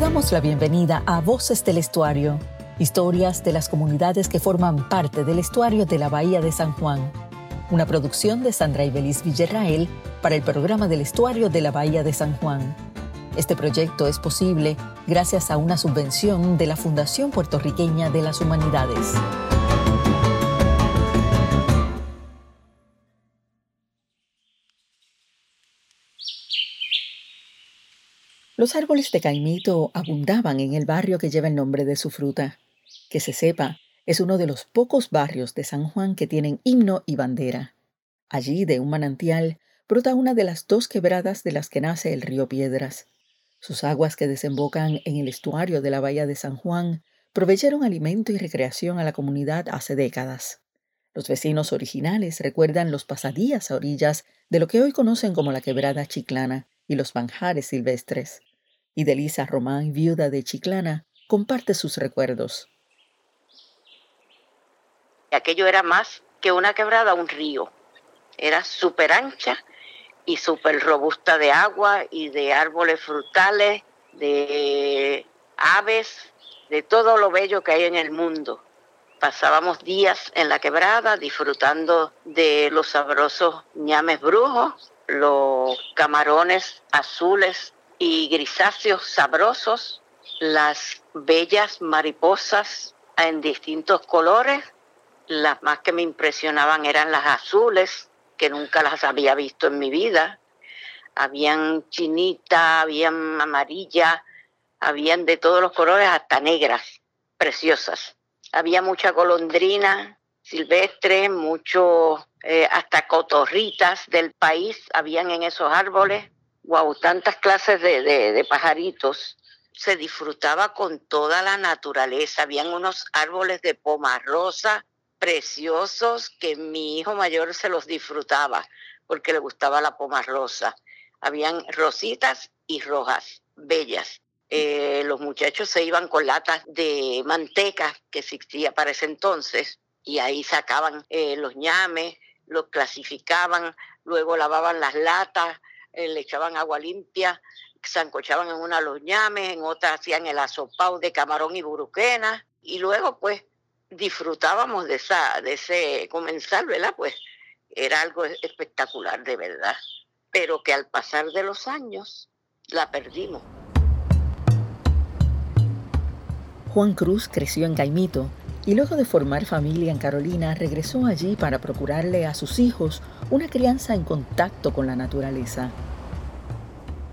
damos la bienvenida a Voces del Estuario, historias de las comunidades que forman parte del estuario de la Bahía de San Juan, una producción de Sandra Ibelis Villarrael para el programa del estuario de la Bahía de San Juan. Este proyecto es posible gracias a una subvención de la Fundación Puertorriqueña de las Humanidades. Los árboles de caimito abundaban en el barrio que lleva el nombre de su fruta. Que se sepa, es uno de los pocos barrios de San Juan que tienen himno y bandera. Allí, de un manantial, brota una de las dos quebradas de las que nace el río Piedras. Sus aguas que desembocan en el estuario de la bahía de San Juan proveyeron alimento y recreación a la comunidad hace décadas. Los vecinos originales recuerdan los pasadías a orillas de lo que hoy conocen como la quebrada chiclana y los manjares silvestres y Delisa Román, viuda de Chiclana, comparte sus recuerdos. Aquello era más que una quebrada, un río. Era súper ancha y súper robusta de agua y de árboles frutales, de aves, de todo lo bello que hay en el mundo. Pasábamos días en la quebrada disfrutando de los sabrosos ñames brujos, los camarones azules y grisáceos sabrosos, las bellas mariposas en distintos colores. Las más que me impresionaban eran las azules, que nunca las había visto en mi vida. Habían chinita, habían amarilla, habían de todos los colores, hasta negras, preciosas. Había mucha golondrina silvestre, mucho, eh, hasta cotorritas del país habían en esos árboles wow, tantas clases de, pajaritos. Se disfrutaba con toda la naturaleza. Habían unos árboles de poma rosa preciosos que mi hijo mayor se los disfrutaba porque le gustaba la poma rosa. Habían rositas y rojas, bellas. Eh, los muchachos se iban con latas de manteca que existía para ese entonces y ahí sacaban eh, los ñames, los clasificaban, luego lavaban las latas, eh, le echaban agua limpia, zancochaban en una los ñames, en otra hacían el asopao de camarón y buruquena, y luego pues disfrutábamos de, esa, de ese comenzar, ¿verdad? Pues era algo espectacular de verdad, pero que al pasar de los años la perdimos. Juan Cruz creció en Caimito y luego de formar familia en Carolina regresó allí para procurarle a sus hijos una crianza en contacto con la naturaleza.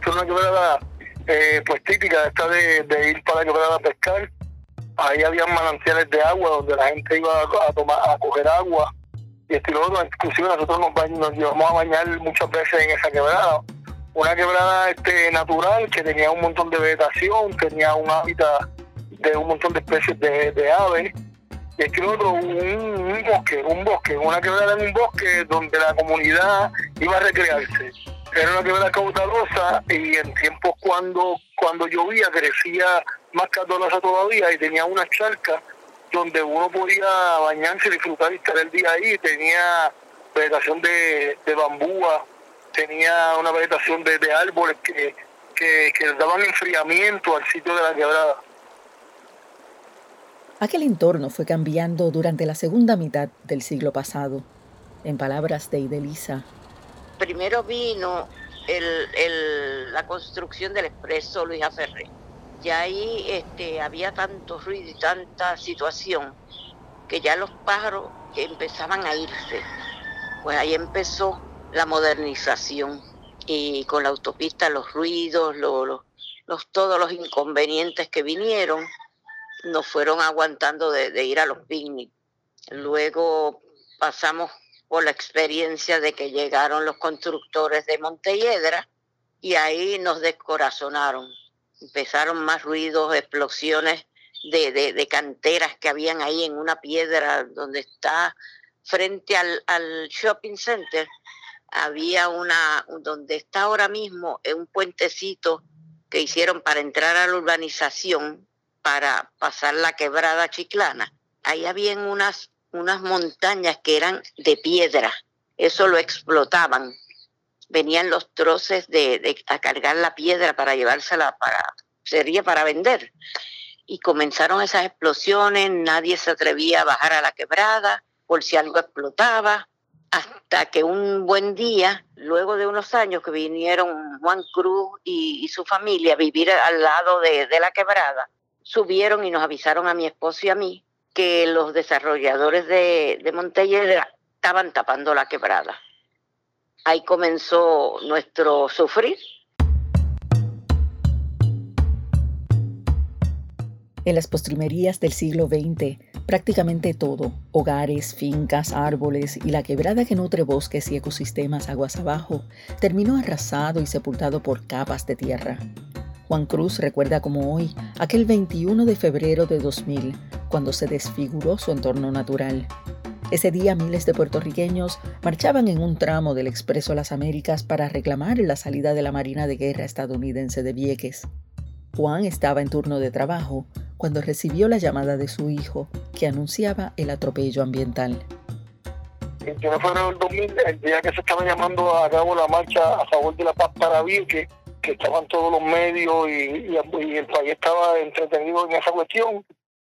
Es una quebrada eh, pues típica esta de, ir para la quebrada a pescar. Ahí había manantiales de agua donde la gente iba a, tomar, a coger agua y estilo otro. Inclusive nosotros nos, nos llevamos a bañar muchas veces en esa quebrada. Una quebrada este, natural que tenía un montón de vegetación, tenía un hábitat de un montón de especies de, de aves y es que otro, un, bosque, un bosque, una quebrada en un bosque donde la comunidad iba a recrearse. Era una quebrada caudalosa y en tiempos cuando, cuando llovía crecía más caudalosa todavía y tenía una charca donde uno podía bañarse, disfrutar y estar el día ahí. Tenía vegetación de, de bambúa, tenía una vegetación de, árboles que, que daban enfriamiento al sitio de la quebrada. Aquel entorno fue cambiando durante la segunda mitad del siglo pasado. En palabras de Idelisa. Primero vino la construcción del expreso Luis Ferré. Y ahí este, había tanto ruido y tanta situación que ya los pájaros empezaban a irse. Pues ahí empezó la modernización y con la autopista los ruidos, los, todos los inconvenientes que vinieron nos fueron aguantando de, ir a los picnic. Luego pasamos por la experiencia de que llegaron los constructores de Montelledra y ahí nos descorazonaron. Empezaron más ruidos, explosiones de, de, canteras que habían ahí en una piedra donde está frente al, al shopping center. Había una, donde está ahora mismo, un puentecito que hicieron para entrar a la urbanización, para pasar la quebrada chiclana, ahí habían unas, unas montañas que eran de piedra, eso lo explotaban. Venían los troces de, a cargar la piedra para llevársela para, sería para vender. Y comenzaron esas explosiones, nadie se atrevía a bajar a la quebrada por si algo explotaba, hasta que un buen día, luego de unos años que vinieron Juan Cruz y, su familia a vivir al lado de, la quebrada, subieron y nos avisaron a mi esposo y a mí que los desarrolladores de, de estaban tapando la quebrada. Ahí comenzó nuestro sufrir. En las postrimerías del siglo XX, prácticamente todo, hogares, fincas, árboles y la quebrada que nutre bosques y ecosistemas aguas abajo, terminó arrasado y sepultado por capas de tierra. Juan Cruz recuerda como hoy aquel 21 de febrero de 2000, cuando se desfiguró su entorno natural. Ese día miles de puertorriqueños marchaban en un tramo del Expreso Las Américas para reclamar la salida de la Marina de Guerra estadounidense de Vieques. Juan estaba en turno de trabajo cuando recibió la llamada de su hijo que anunciaba el atropello ambiental. El de febrero del 2000, el día que se estaba llamando a cabo la marcha a favor de la paz para Vieques, que estaban todos los medios y, el país estaba entretenido en esa cuestión,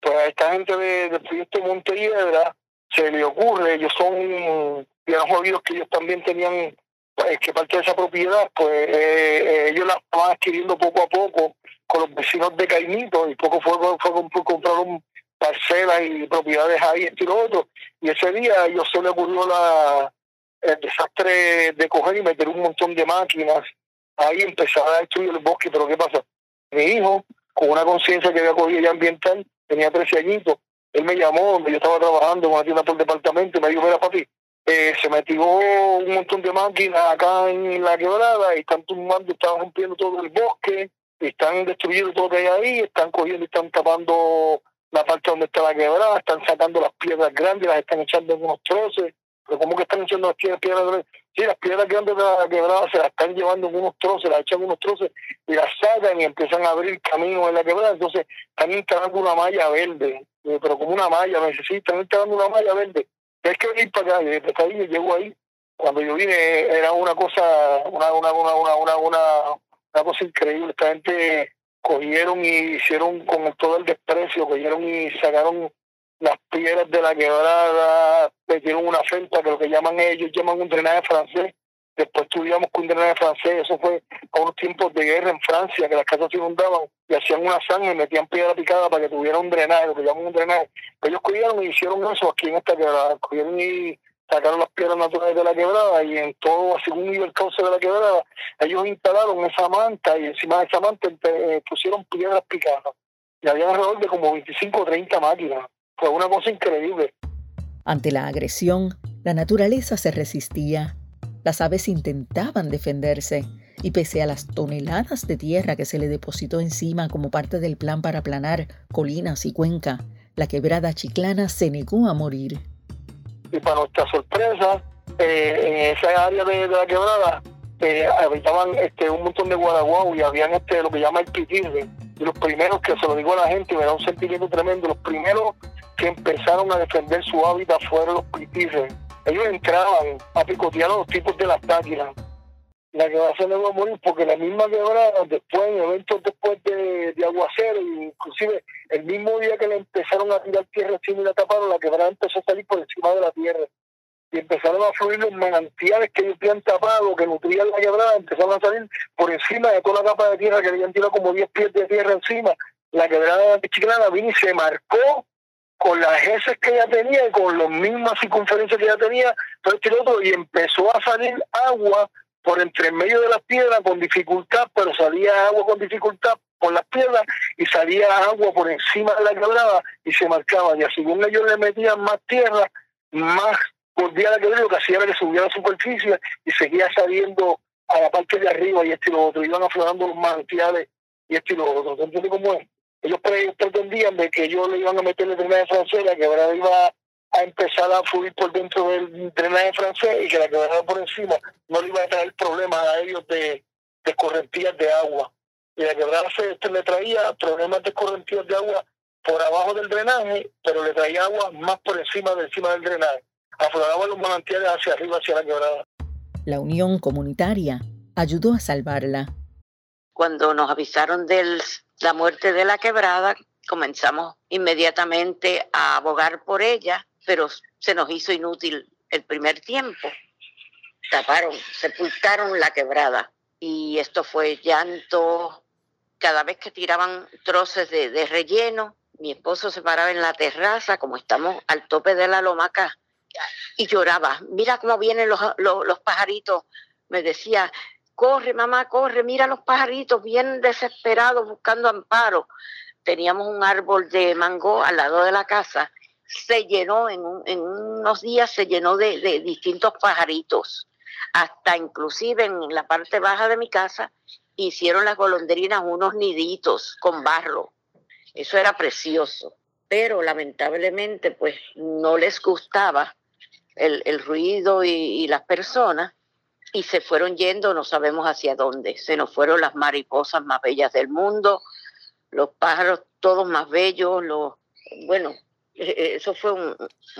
pues a esta gente del proyecto Montelledra se le ocurre, ellos son bien jodidos que ellos también tenían pues, que parte de esa propiedad, pues eh, eh, ellos la estaban adquiriendo poco a poco con los vecinos de Caimito y poco fue, fue, compraron parcelas y propiedades ahí, esto y otro. Y ese día a ellos se le ocurrió la, el desastre de coger y meter un montón de máquinas ahí empezaba a destruir el bosque, pero ¿qué pasa? Mi hijo, con una conciencia que había cogido ya ambiental, tenía 13 añitos, él me llamó donde yo estaba trabajando una tienda por departamento y me dijo, mira papi, eh, se metió un montón de máquinas acá en la quebrada y están tumbando, están rompiendo todo el bosque, están destruyendo todo lo que hay ahí, están cogiendo y están tapando la parte donde está la quebrada, están sacando las piedras grandes, las están echando en unos trozos, pero ¿cómo que están echando las piedras, piedras Sí, las piedras grandes de la quebrada se las están llevando en unos troces, las echan en unos troces y las sacan y empiezan a abrir camino en la quebrada. Entonces están instalando una malla verde, eh, pero como una malla, me sí, están instalando una malla verde. Es que venir para acá, y desde ahí llego ahí. Cuando yo vine era una cosa, una, una, una, una, una, una cosa increíble. Esta gente cogieron y hicieron con todo el desprecio, cogieron y sacaron las piedras de la quebrada, metieron una felpa que lo que llaman ellos, llaman un drenaje francés. Después estudiamos con un drenaje francés, eso fue a unos tiempos de guerra en Francia, que las casas se inundaban y hacían una sangre metían piedra picada para que tuviera un drenaje, lo que llaman un drenaje. Ellos cogieron y hicieron eso aquí en esta quebrada, cogieron y sacaron las piedras naturales de la quebrada y en todo, según iba el cauce de la quebrada, ellos instalaron esa manta y encima de esa manta eh, pusieron piedras picadas. Y había alrededor de como 25 o 30 máquinas. Fue una cosa increíble. Ante la agresión, la naturaleza se resistía. Las aves intentaban defenderse y pese a las toneladas de tierra que se le depositó encima como parte del plan para aplanar colinas y cuenca, la quebrada chiclana se negó a morir. Y para nuestra sorpresa, eh, en esa área de, la quebrada eh, habitaban este, un montón de guaraguau y habían este, lo que llama el pitirre. Y los primeros que se lo digo a la gente, me da un sentimiento tremendo, los primeros que empezaron a defender su hábitat fueron los pitirres. Ellos entraban a picotear a los tipos de las táquiras. La que va a ser a morir porque la misma quebrada, después, en eventos después de, de aguacero, inclusive el mismo día que le empezaron a tirar tierra encima y la taparon, la quebrada empezó a salir por encima de la tierra. Y empezaron a fluir los manantiales que ellos habían tapado, que nutrían la quebrada, empezaron a salir por encima de toda la capa de tierra que habían tirado como 10 pies de tierra encima. La quebrada de Chiclana vino y se marcó con las heces que ella tenía y con las mismas circunferencias que ella tenía, todo este otro, y empezó a salir agua por entre medio de las piedras con dificultad, pero salía agua con dificultad por las piedras y salía agua por encima de la quebrada y se marcaba. Y según ellos le metían más tierra, más volvía la quebrada, lo que hacía era que subía la superficie y seguía saliendo a la parte de arriba y este y lo otro, iban aflorando los manantiales y este y lo otro. ¿Entiendes cómo es? Ellos pretendían de que ellos le iban a meter el drenaje francés, la quebrada iba a empezar a fluir por dentro del drenaje francés y que la quebrada por encima no le iba a traer problemas a ellos de, de correntías de agua. Y la quebrada se, este, le traía problemas de correntías de agua por abajo del drenaje, pero le traía agua más por encima de encima del drenaje. Afloraba los manantiales hacia arriba, hacia la quebrada. La unión comunitaria ayudó a salvarla Cuando nos avisaron de la muerte de la quebrada, comenzamos inmediatamente a abogar por ella, pero se nos hizo inútil el primer tiempo. Taparon, sepultaron la quebrada y esto fue llanto. Cada vez que tiraban troces de, relleno, mi esposo se paraba en la terraza, como estamos al tope de la loma acá, y lloraba. Mira cómo vienen los, los pajaritos. Me decía, corre mamá, corre, mira los pajaritos bien desesperados buscando amparo. Teníamos un árbol de mango al lado de la casa, se llenó, en, unos días se llenó de, distintos pajaritos, hasta inclusive en la parte baja de mi casa hicieron las golondrinas unos niditos con barro. Eso era precioso, pero lamentablemente pues no les gustaba el, el ruido y, y, las personas y se fueron yendo, no sabemos hacia dónde. Se nos fueron las mariposas más bellas del mundo, los pájaros todos más bellos, los, bueno, e, e, eso fue un,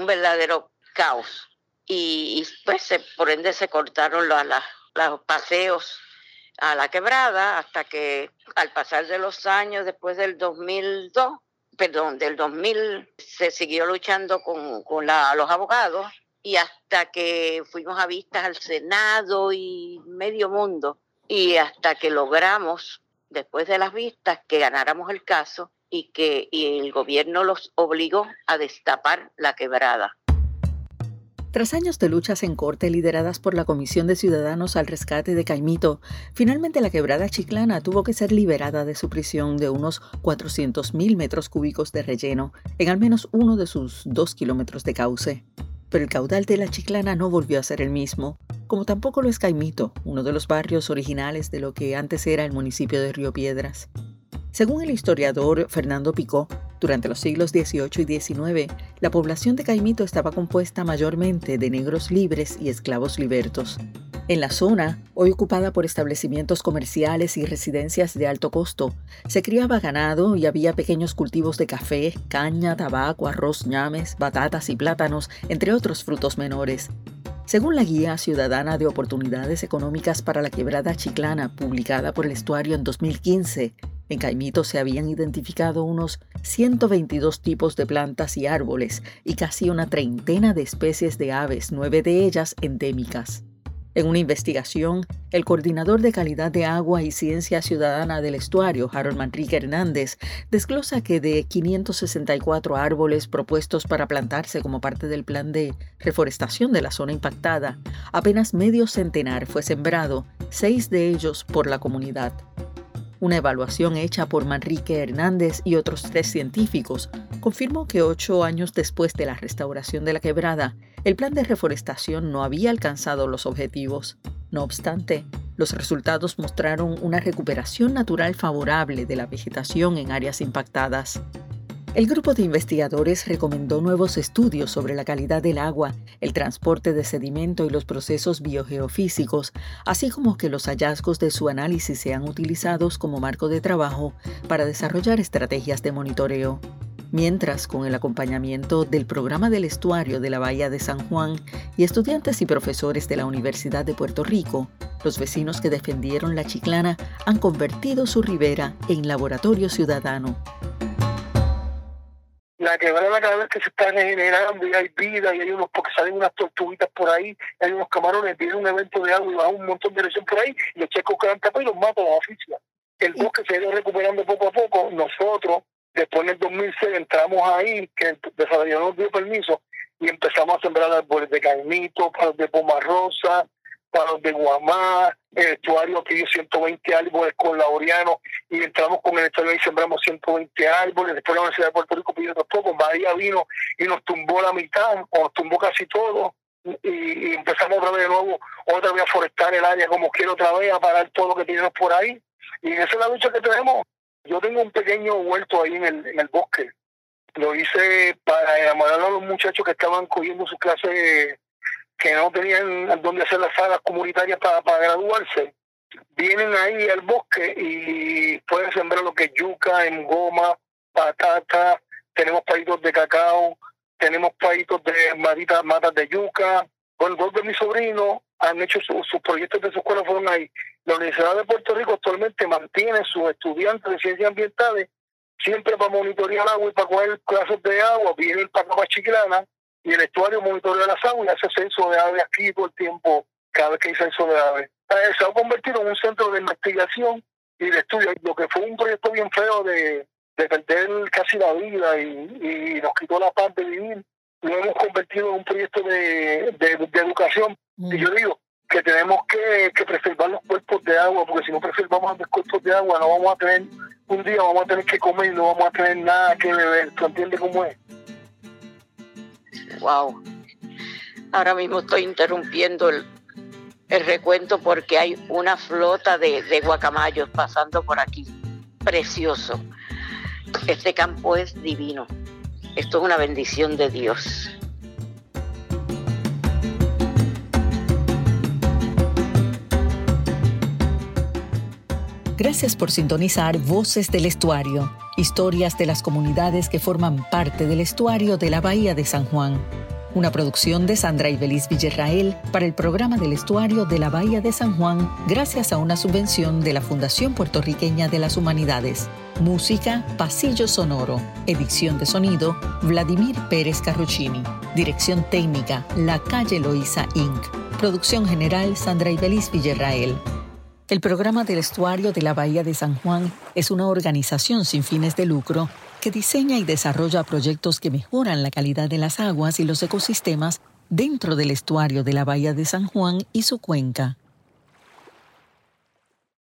verdadero caos. Y, pues se, por ende se cortaron los paseos a la quebrada hasta que al pasar de los años, después del 2002, perdón, del 2000, se siguió luchando con, con los abogados y hasta que fuimos a vistas al Senado y medio mundo y hasta que logramos, después de las vistas, que ganáramos el caso y que el gobierno los obligó a destapar la quebrada. Tras años de luchas en corte lideradas por la Comisión de Ciudadanos al Rescate de Caimito, finalmente la quebrada chiclana tuvo que ser liberada de su prisión de unos 400.000 metros cúbicos de relleno en al menos uno de sus dos kilómetros de cauce pero el caudal de la Chiclana no volvió a ser el mismo, como tampoco lo es Caimito, uno de los barrios originales de lo que antes era el municipio de Río Piedras. Según el historiador Fernando Picó, durante los siglos XVIII y XIX, la población de Caimito estaba compuesta mayormente de negros libres y esclavos libertos. En la zona, hoy ocupada por establecimientos comerciales y residencias de alto costo, se criaba ganado y había pequeños cultivos de café, caña, tabaco, arroz, ñames, batatas y plátanos, entre otros frutos menores. Según la Guía Ciudadana de Oportunidades Económicas para la Quebrada Chiclana, publicada por el Estuario en 2015, en Caimito se habían identificado unos 122 tipos de plantas y árboles y casi una treintena de especies de aves, nueve de ellas endémicas. En una investigación, el coordinador de calidad de agua y ciencia ciudadana del estuario, Harold Manrique Hernández, desglosa que de 564 árboles propuestos para plantarse como parte del plan de reforestación de la zona impactada, apenas medio centenar fue sembrado, seis de ellos por la comunidad. Una evaluación hecha por Manrique Hernández y otros tres científicos confirmó que ocho años después de la restauración de la quebrada, el plan de reforestación no había alcanzado los objetivos. No obstante, los resultados mostraron una recuperación natural favorable de la vegetación en áreas impactadas. El grupo de investigadores recomendó nuevos estudios sobre la calidad del agua, el transporte de sedimento y los procesos biogeofísicos, así como que los hallazgos de su análisis sean utilizados como marco de trabajo para desarrollar estrategias de monitoreo. Mientras, con el acompañamiento del programa del estuario de la Bahía de San Juan y estudiantes y profesores de la Universidad de Puerto Rico, los vecinos que defendieron la chiclana han convertido su ribera en laboratorio ciudadano la quebrada cada vez que se está regenerando y hay vida y hay unos, porque salen unas tortuguitas por ahí, hay unos camarones, viene un evento de agua y va un montón de lesión por ahí, y los checos quedan tapados y los matan a la oficina. El bosque se ha ido recuperando poco a poco, nosotros, después en el 2006 entramos ahí, que el desarrollador nos dio permiso, y empezamos a sembrar árboles de caimito, de poma rosa, palos de guamá, el estuario dio 120 árboles con Laureano y entramos con el estuario y sembramos 120 árboles, después la Universidad de Puerto Rico pidió otros pocos, María vino y nos tumbó la mitad, o nos tumbó casi todo, y, empezamos otra vez de nuevo, otra vez a forestar el área como quiero otra vez, a parar todo lo que tenemos por ahí, y esa es la lucha que tenemos. Yo tengo un pequeño huerto ahí en el, en el bosque, lo hice para enamorar a los muchachos que estaban cogiendo sus clases que no tenían dónde hacer las salas comunitarias para, para graduarse, vienen ahí al bosque y pueden sembrar lo que es yuca, en goma, patata, tenemos palitos de cacao, tenemos palitos de matitas, matas de yuca. Bueno, dos de mis sobrinos han hecho sus proyectos de su escuela fueron ahí. La Universidad de Puerto Rico actualmente mantiene sus estudiantes de ciencias ambientales siempre para monitorear agua y para coger clases de agua, viene el Parque Chiclana y el estuario monitorea las aguas y hace censo de aves aquí todo el tiempo, cada vez que hay censo de aves. Se ha convertido en un centro de investigación y de estudio, lo que fue un proyecto bien feo de, de perder casi la vida y, y nos quitó la paz de vivir, lo hemos convertido en un proyecto de, de, educación. Y mm. yo digo que tenemos que, que preservar los cuerpos de agua, porque si no preservamos los cuerpos de agua, no vamos a tener, un día vamos a tener que comer y no vamos a tener nada que beber. ¿Tú entiendes cómo es? Wow. Ahora mismo estoy interrumpiendo el, el recuento porque hay una flota de, de guacamayos pasando por aquí. Precioso. Este campo es divino. Esto es una bendición de Dios. Gracias por sintonizar Voces del Estuario, historias de las comunidades que forman parte del estuario de la Bahía de San Juan. Una producción de Sandra Ibeliz Villarrael para el programa del estuario de la Bahía de San Juan, gracias a una subvención de la Fundación Puertorriqueña de las Humanidades. Música, Pasillo Sonoro. Edición de sonido, Vladimir Pérez Carruccini. Dirección técnica, La Calle Loíza Inc. Producción general, Sandra Ibeliz Villarrael. El programa del estuario de la Bahía de San Juan es una organización sin fines de lucro que diseña y desarrolla proyectos que mejoran la calidad de las aguas y los ecosistemas dentro del estuario de la Bahía de San Juan y su cuenca.